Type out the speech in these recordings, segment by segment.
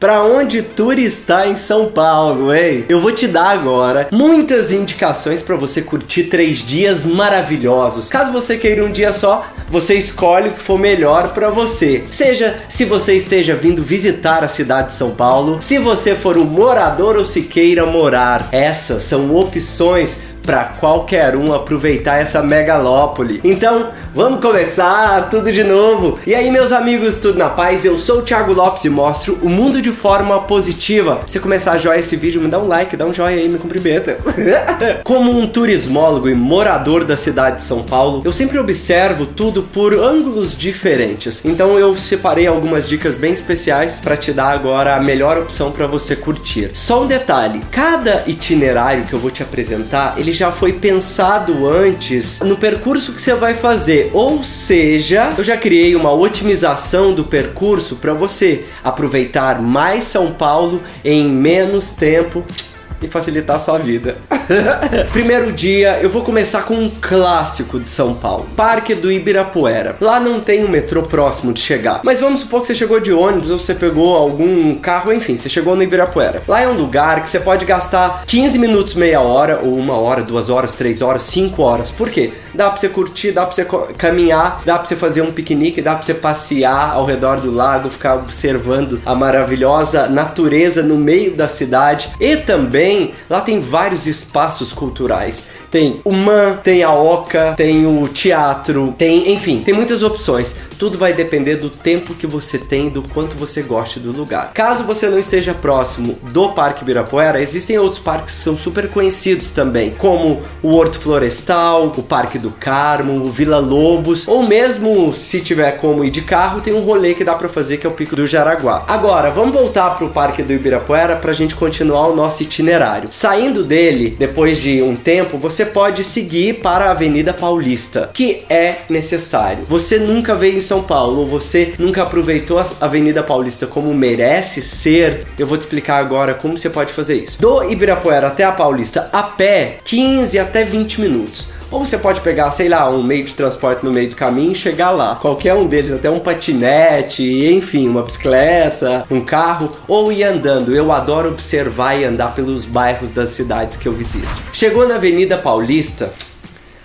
Para onde tour está em São Paulo, hein? Eu vou te dar agora muitas indicações para você curtir três dias maravilhosos. Caso você queira um dia só, você escolhe o que for melhor para você. Seja se você esteja vindo visitar a cidade de São Paulo, se você for um morador ou se queira morar. Essas são opções para qualquer um aproveitar essa megalópole. Então, vamos começar tudo de novo. E aí, meus amigos, tudo na paz? Eu sou o Thiago Lopes e mostro o mundo de forma positiva. Se começar a joia esse vídeo, me dá um like, dá um joinha aí, me cumprimenta. Como um turismólogo e morador da cidade de São Paulo, eu sempre observo tudo por ângulos diferentes. Então, eu separei algumas dicas bem especiais para te dar agora a melhor opção para você curtir. Só um detalhe, cada itinerário que eu vou te apresentar, ele já foi pensado antes no percurso que você vai fazer. Ou seja, eu já criei uma otimização do percurso para você aproveitar mais São Paulo em menos tempo e facilitar a sua vida. Primeiro dia, eu vou começar com um clássico de São Paulo, Parque do Ibirapuera. Lá não tem um metrô próximo de chegar, mas vamos supor que você chegou de ônibus ou você pegou algum carro, enfim, você chegou no Ibirapuera. Lá é um lugar que você pode gastar 15 minutos, meia hora, ou uma hora, duas horas, três horas, cinco horas. Por quê? Dá pra você curtir, dá pra você caminhar, dá pra você fazer um piquenique, dá pra você passear ao redor do lago, ficar observando a maravilhosa natureza no meio da cidade e também também, lá tem vários espaços culturais. Tem o MAN, tem a OCA, tem o teatro, tem, enfim, tem muitas opções. Tudo vai depender do tempo que você tem, do quanto você goste do lugar. Caso você não esteja próximo do Parque Ibirapuera, existem outros parques que são super conhecidos também, como o Horto Florestal, o Parque do Carmo, o Vila Lobos, ou mesmo se tiver como ir de carro, tem um rolê que dá para fazer que é o Pico do Jaraguá. Agora, vamos voltar pro Parque do Ibirapuera pra gente continuar o nosso itinerário. Saindo dele, depois de um tempo, você pode seguir para a Avenida Paulista, que é necessário. Você nunca veio em São Paulo, você nunca aproveitou a Avenida Paulista como merece ser. Eu vou te explicar agora como você pode fazer isso. Do Ibirapuera até a Paulista a pé, 15 até 20 minutos. Ou você pode pegar, sei lá, um meio de transporte no meio do caminho e chegar lá. Qualquer um deles, até um patinete, enfim, uma bicicleta, um carro, ou ir andando. Eu adoro observar e andar pelos bairros das cidades que eu visito. Chegou na Avenida Paulista,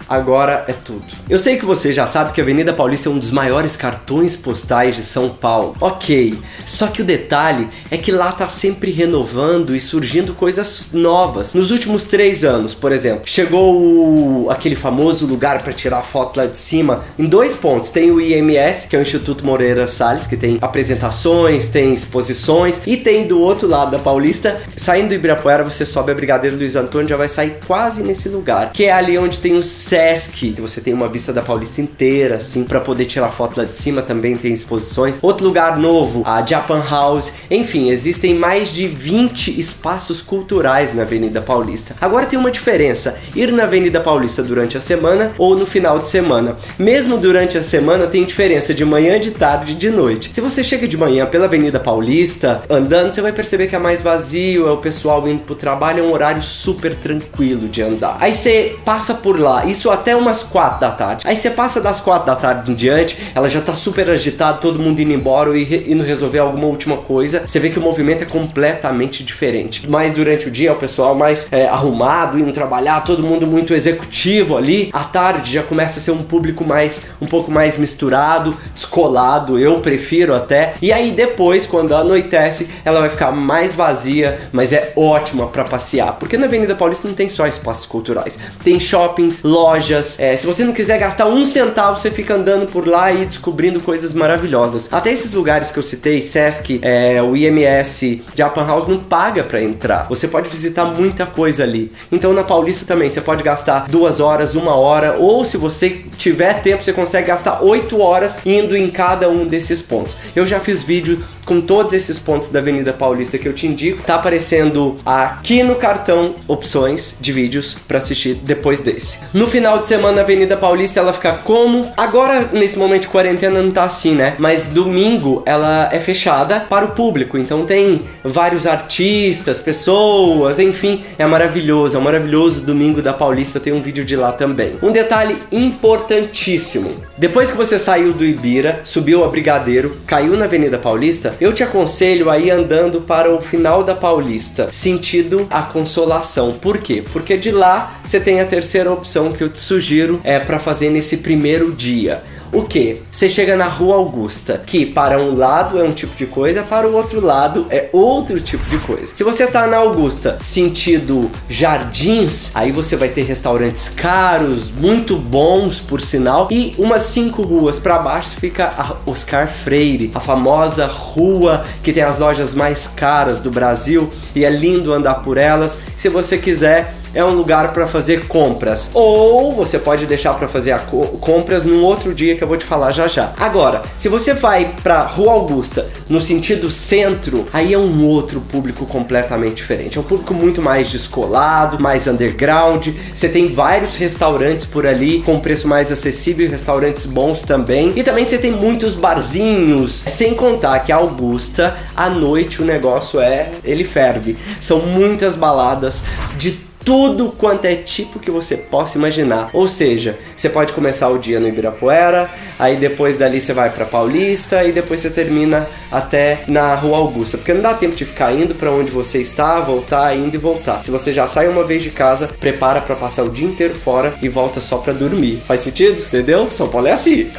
agora é tudo. Eu sei que você já sabe que a Avenida Paulista é um dos maiores cartões postais de São Paulo. Ok, só que o detalhe é que lá tá sempre renovando e surgindo coisas novas. Nos últimos três anos, por exemplo, chegou o... aquele famoso lugar para tirar foto lá de cima em dois pontos. Tem o IMS, que é o Instituto Moreira Salles, que tem apresentações, tem exposições, e tem do outro lado da Paulista, saindo do Ibirapuera, você sobe a Brigadeiro Luiz Antônio, já vai sair quase nesse lugar, que é ali onde tem o Sesc, que você tem uma vista da Paulista inteira, assim, para poder tirar foto lá de cima, também tem exposições. Outro lugar novo, a Japan House. Enfim, existem mais de 20 espaços culturais na Avenida Paulista. Agora tem uma diferença: ir na Avenida Paulista durante a semana ou no final de semana. Mesmo durante a semana tem diferença de manhã, de tarde e de noite. Se você chega de manhã pela Avenida Paulista, andando, você vai perceber que é mais vazio, é o pessoal indo pro trabalho, é um horário super tranquilo de andar. Aí você passa por lá, isso isso até umas 4 da tarde. Aí você passa das 4 da tarde em diante, ela já tá super agitada, todo mundo indo embora e indo resolver alguma última coisa. Você vê que o movimento é completamente diferente. Mas durante o dia o pessoal mais é, arrumado, indo trabalhar, todo mundo muito executivo ali. À tarde já começa a ser um público mais um pouco mais misturado, descolado, eu prefiro até. E aí depois, quando anoitece, ela vai ficar mais vazia, mas é ótima para passear, porque na Avenida Paulista não tem só espaços culturais, tem shoppings, lojas lojas. É, se você não quiser gastar um centavo, você fica andando por lá e descobrindo coisas maravilhosas. Até esses lugares que eu citei, Sesc, é, o IMS, Japan House, não paga para entrar. Você pode visitar muita coisa ali. Então na Paulista também, você pode gastar duas horas, uma hora, ou se você tiver tempo, você consegue gastar oito horas indo em cada um desses pontos. Eu já fiz vídeo com todos esses pontos da Avenida Paulista que eu te indico. Tá aparecendo aqui no cartão opções de vídeos para assistir depois desse. No final de semana, a Avenida Paulista ela fica como? Agora, nesse momento de quarentena, não tá assim, né? Mas domingo ela é fechada para o público. Então tem vários artistas, pessoas, enfim, é maravilhoso. É um maravilhoso domingo da Paulista. Tem um vídeo de lá também. Um detalhe importantíssimo: depois que você saiu do Ibira, subiu a Brigadeiro, caiu na Avenida Paulista, eu te aconselho aí andando para o final da Paulista, sentido a Consolação. Por quê? Porque de lá você tem a terceira opção que eu te sugiro é para fazer nesse primeiro dia o que? Você chega na Rua Augusta, que para um lado é um tipo de coisa, para o outro lado é outro tipo de coisa. Se você tá na Augusta sentido jardins, aí você vai ter restaurantes caros, muito bons por sinal, e umas cinco ruas para baixo fica a Oscar Freire, a famosa rua que tem as lojas mais caras do Brasil e é lindo andar por elas. Se você quiser é um lugar para fazer compras. Ou você pode deixar para fazer co compras num outro dia que eu vou te falar já já. Agora, se você vai para Rua Augusta no sentido centro, aí é um outro público completamente diferente. É um público muito mais descolado, mais underground. Você tem vários restaurantes por ali com preço mais acessível, restaurantes bons também. E também você tem muitos barzinhos, sem contar que a Augusta à noite o negócio é ele ferve. São muitas baladas de tudo quanto é tipo que você possa imaginar. Ou seja, você pode começar o dia no Ibirapuera, aí depois dali você vai para Paulista e depois você termina até na Rua Augusta, porque não dá tempo de ficar indo para onde você está, voltar, indo e voltar. Se você já sai uma vez de casa, prepara para passar o dia inteiro fora e volta só para dormir. Faz sentido? Entendeu? São Paulo é assim.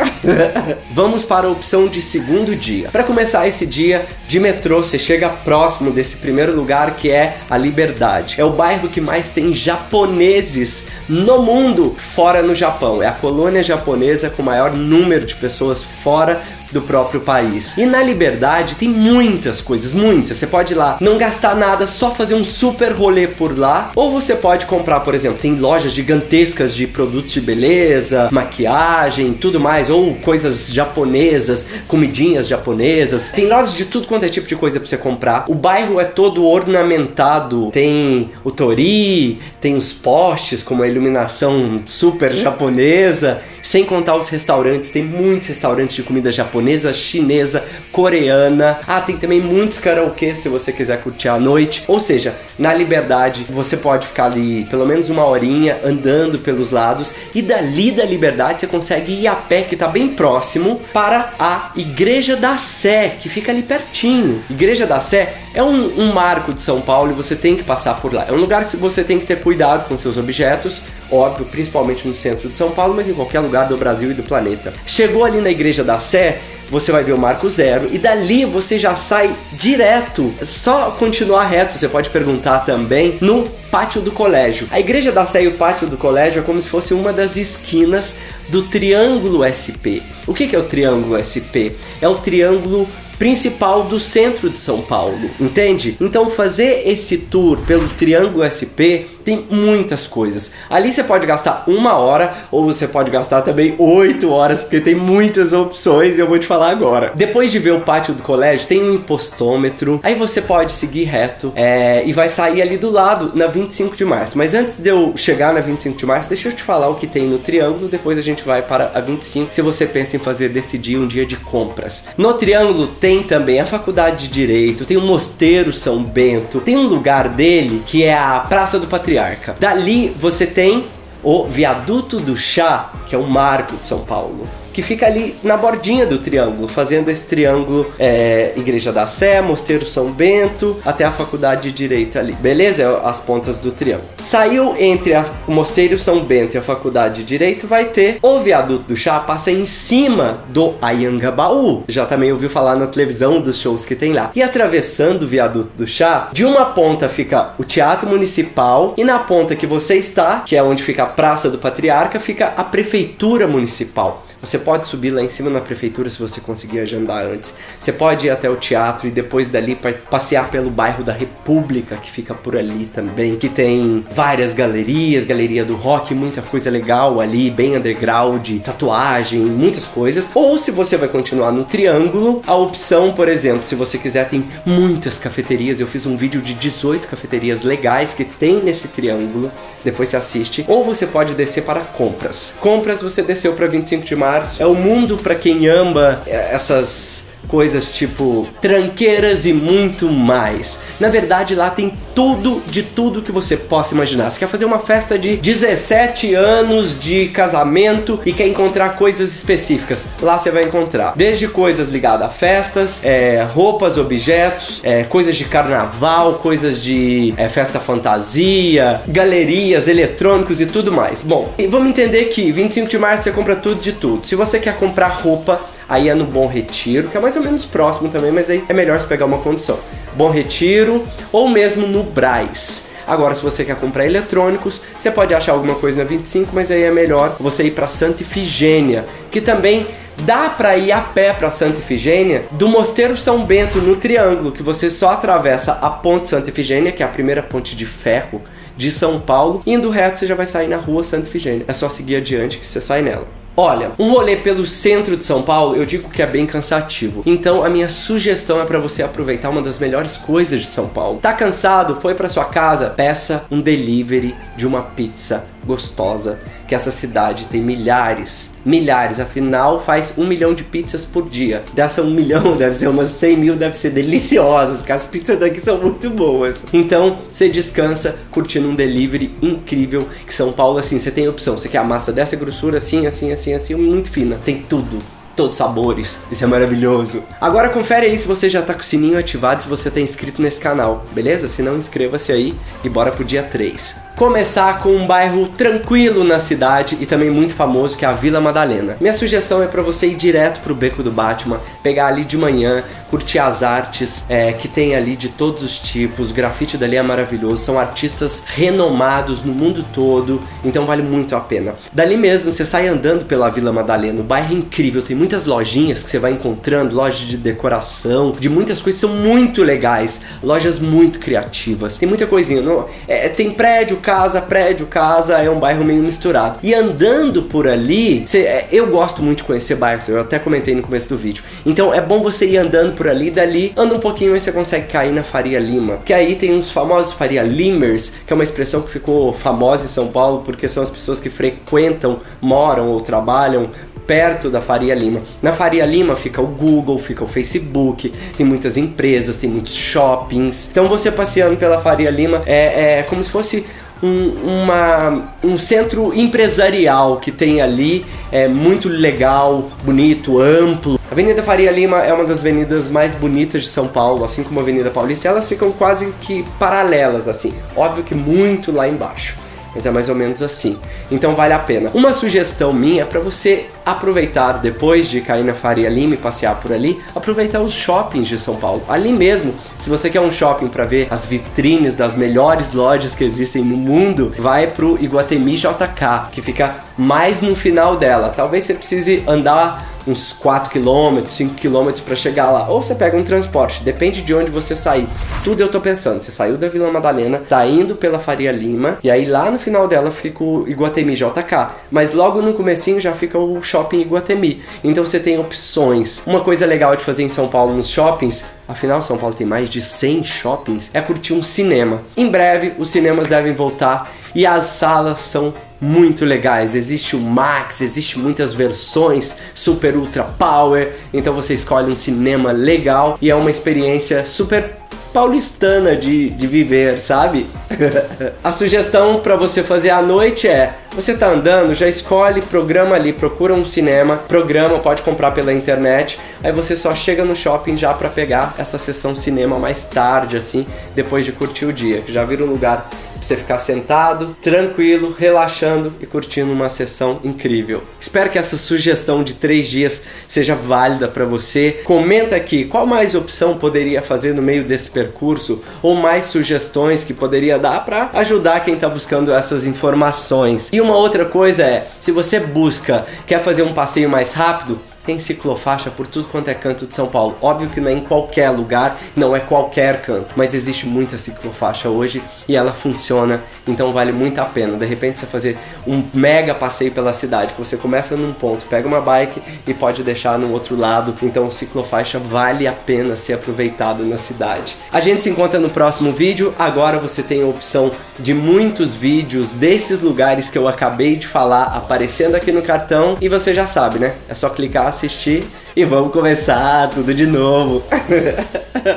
Vamos para a opção de segundo dia. Para começar esse dia de metrô, você chega próximo desse primeiro lugar que é a Liberdade. É o bairro que mais tem japoneses no mundo, fora no Japão. É a colônia japonesa com o maior número de pessoas fora do próprio país. E na Liberdade tem muitas coisas, muitas. Você pode ir lá, não gastar nada, só fazer um super rolê por lá, ou você pode comprar, por exemplo, tem lojas gigantescas de produtos de beleza, maquiagem, tudo mais, ou coisas japonesas, comidinhas japonesas. Tem lojas de tudo quanto é tipo de coisa para você comprar. O bairro é todo ornamentado, tem o tori, tem os postes com uma iluminação super japonesa, sem contar os restaurantes, tem muitos restaurantes de comida japonesa chinesa, coreana. Ah, tem também muitos karaokê se você quiser curtir à noite. Ou seja, na Liberdade você pode ficar ali pelo menos uma horinha andando pelos lados e dali da Liberdade você consegue ir a pé que está bem próximo para a Igreja da Sé, que fica ali pertinho. Igreja da Sé é um, um marco de São Paulo e você tem que passar por lá. É um lugar que você tem que ter cuidado com seus objetos, óbvio, principalmente no centro de São Paulo, mas em qualquer lugar do Brasil e do planeta. Chegou ali na Igreja da Sé, você vai ver o marco zero e dali você já sai direto. Só continuar reto, você pode perguntar também no pátio do colégio. A igreja da Sé e o pátio do colégio é como se fosse uma das esquinas do Triângulo SP. O que é o Triângulo SP? É o triângulo principal do centro de São Paulo, entende? Então fazer esse tour pelo Triângulo SP tem muitas coisas. Ali você pode gastar uma hora ou você pode gastar também oito horas, porque tem muitas opções e eu vou te falar agora. Depois de ver o pátio do colégio, tem um impostômetro, aí você pode seguir reto é, e vai sair ali do lado na 25 de março. Mas antes de eu chegar na 25 de março, deixa eu te falar o que tem no Triângulo, depois a gente vai para a 25, se você pensa em fazer decidir um dia de compras. No Triângulo tem também a Faculdade de Direito, tem o Mosteiro São Bento, tem um lugar dele que é a Praça do Patriarca. Dali você tem o Viaduto do Chá, que é um marco de São Paulo que fica ali na bordinha do triângulo, fazendo esse triângulo é, Igreja da Sé, Mosteiro São Bento, até a Faculdade de Direito ali. Beleza? É as pontas do triângulo. Saiu entre a, o Mosteiro São Bento e a Faculdade de Direito, vai ter o Viaduto do Chá, passa em cima do Ayangabaú. Já também ouviu falar na televisão dos shows que tem lá. E atravessando o Viaduto do Chá, de uma ponta fica o Teatro Municipal e na ponta que você está, que é onde fica a Praça do Patriarca, fica a Prefeitura Municipal. Você pode subir lá em cima na prefeitura se você conseguir agendar antes. Você pode ir até o teatro e depois dali passear pelo bairro da República, que fica por ali também, que tem várias galerias, galeria do rock, muita coisa legal ali, bem underground, tatuagem, muitas coisas. Ou se você vai continuar no triângulo, a opção, por exemplo, se você quiser, tem muitas cafeterias. Eu fiz um vídeo de 18 cafeterias legais que tem nesse triângulo. Depois você assiste. Ou você pode descer para compras. Compras você desceu para 25 de março. É o mundo para quem ama é, essas coisas tipo tranqueiras e muito mais. Na verdade, lá tem tudo de tudo que você possa imaginar. Você quer fazer uma festa de 17 anos de casamento e quer encontrar coisas específicas? Lá você vai encontrar. Desde coisas ligadas a festas, é, roupas, objetos, é, coisas de carnaval, coisas de é, festa fantasia, galerias, eletrônicos e tudo mais. Bom, vamos entender que 25 de março você compra tudo de tudo. Se você quer comprar roupa, aí é no Bom Retiro, que é mais ou menos próximo também, mas aí é melhor você pegar uma condição. Bom Retiro ou mesmo no Braz. Agora, se você quer comprar eletrônicos, você pode achar alguma coisa na 25, mas aí é melhor você ir para Santa Ifigênia, que também dá para ir a pé para Santa Ifigênia do Mosteiro São Bento no Triângulo, que você só atravessa a Ponte Santa Ifigênia, que é a primeira ponte de ferro de São Paulo, indo reto você já vai sair na Rua Santa Ifigênia. É só seguir adiante que você sai nela. Olha, um rolê pelo centro de São Paulo, eu digo que é bem cansativo. Então a minha sugestão é para você aproveitar uma das melhores coisas de São Paulo. Tá cansado? Foi para sua casa? Peça um delivery de uma pizza gostosa, que essa cidade tem milhares, milhares, afinal faz um milhão de pizzas por dia. Dessa um milhão deve ser umas 100 mil, deve ser deliciosas, porque as pizzas daqui são muito boas. Então você descansa curtindo um delivery incrível, que São Paulo, assim, você tem opção, você quer a massa dessa grossura, assim, assim, assim, assim, muito fina, tem tudo todos sabores. Isso é maravilhoso. Agora confere aí se você já tá com o sininho ativado, se você tá inscrito nesse canal, beleza? Se não, inscreva-se aí e bora pro dia 3 começar com um bairro tranquilo na cidade e também muito famoso que é a Vila Madalena. Minha sugestão é para você ir direto pro Beco do Batman, pegar ali de manhã, curtir as artes é, que tem ali de todos os tipos. O grafite dali é maravilhoso, são artistas renomados no mundo todo, então vale muito a pena. Dali mesmo você sai andando pela Vila Madalena, o bairro é incrível, tem muitas lojinhas que você vai encontrando, lojas de decoração, de muitas coisas são muito legais, lojas muito criativas. Tem muita coisinha, não, é, tem prédio casa, prédio, casa, é um bairro meio misturado. E andando por ali, é, eu gosto muito de conhecer bairros, eu até comentei no começo do vídeo. Então é bom você ir andando por ali, dali, anda um pouquinho e você consegue cair na Faria Lima. Que aí tem uns famosos Faria Limers, que é uma expressão que ficou famosa em São Paulo porque são as pessoas que frequentam, moram ou trabalham perto da Faria Lima. Na Faria Lima fica o Google, fica o Facebook, tem muitas empresas, tem muitos shoppings. Então você passeando pela Faria Lima é, é como se fosse um, uma, um centro empresarial que tem ali, é muito legal, bonito, amplo. A Avenida Faria Lima é uma das avenidas mais bonitas de São Paulo, assim como a Avenida Paulista, elas ficam quase que paralelas, assim. Óbvio que muito lá embaixo mas é mais ou menos assim. Então vale a pena. Uma sugestão minha é para você aproveitar depois de cair na Faria Lima e passear por ali, aproveitar os shoppings de São Paulo. Ali mesmo, se você quer um shopping para ver as vitrines das melhores lojas que existem no mundo, vai pro Iguatemi JK, que fica mais no final dela. Talvez você precise andar uns 4 km, 5 km para chegar lá. Ou você pega um transporte, depende de onde você sair. Tudo eu tô pensando. Você saiu da Vila Madalena, tá indo pela Faria Lima, e aí lá no final dela fica o Iguatemi JK. Mas logo no comecinho já fica o Shopping Iguatemi. Então você tem opções. Uma coisa legal de fazer em São Paulo nos shoppings afinal São Paulo tem mais de 100 shoppings, é curtir um cinema. Em breve os cinemas devem voltar e as salas são muito legais. Existe o Max, existe muitas versões Super Ultra Power, então você escolhe um cinema legal e é uma experiência super paulistana de, de viver, sabe? a sugestão para você fazer à noite é: você tá andando, já escolhe, programa ali, procura um cinema, programa, pode comprar pela internet. Aí você só chega no shopping já para pegar essa sessão cinema mais tarde, assim, depois de curtir o dia. Já vira um lugar pra você ficar sentado, tranquilo, relaxando e curtindo uma sessão incrível. Espero que essa sugestão de três dias seja válida para você. Comenta aqui qual mais opção poderia fazer no meio desse percurso ou mais sugestões que poderia dar para ajudar quem está buscando essas informações. E uma outra coisa é, se você busca, quer fazer um passeio mais rápido, tem ciclofaixa por tudo quanto é canto de São Paulo. Óbvio que não é em qualquer lugar, não é qualquer canto, mas existe muita ciclofaixa hoje e ela funciona, então vale muito a pena. De repente você fazer um mega passeio pela cidade, que você começa num ponto, pega uma bike e pode deixar no outro lado, então ciclofaixa vale a pena ser aproveitado na cidade. A gente se encontra no próximo vídeo. Agora você tem a opção de muitos vídeos desses lugares que eu acabei de falar aparecendo aqui no cartão e você já sabe, né? É só clicar assistir e vamos começar tudo de novo.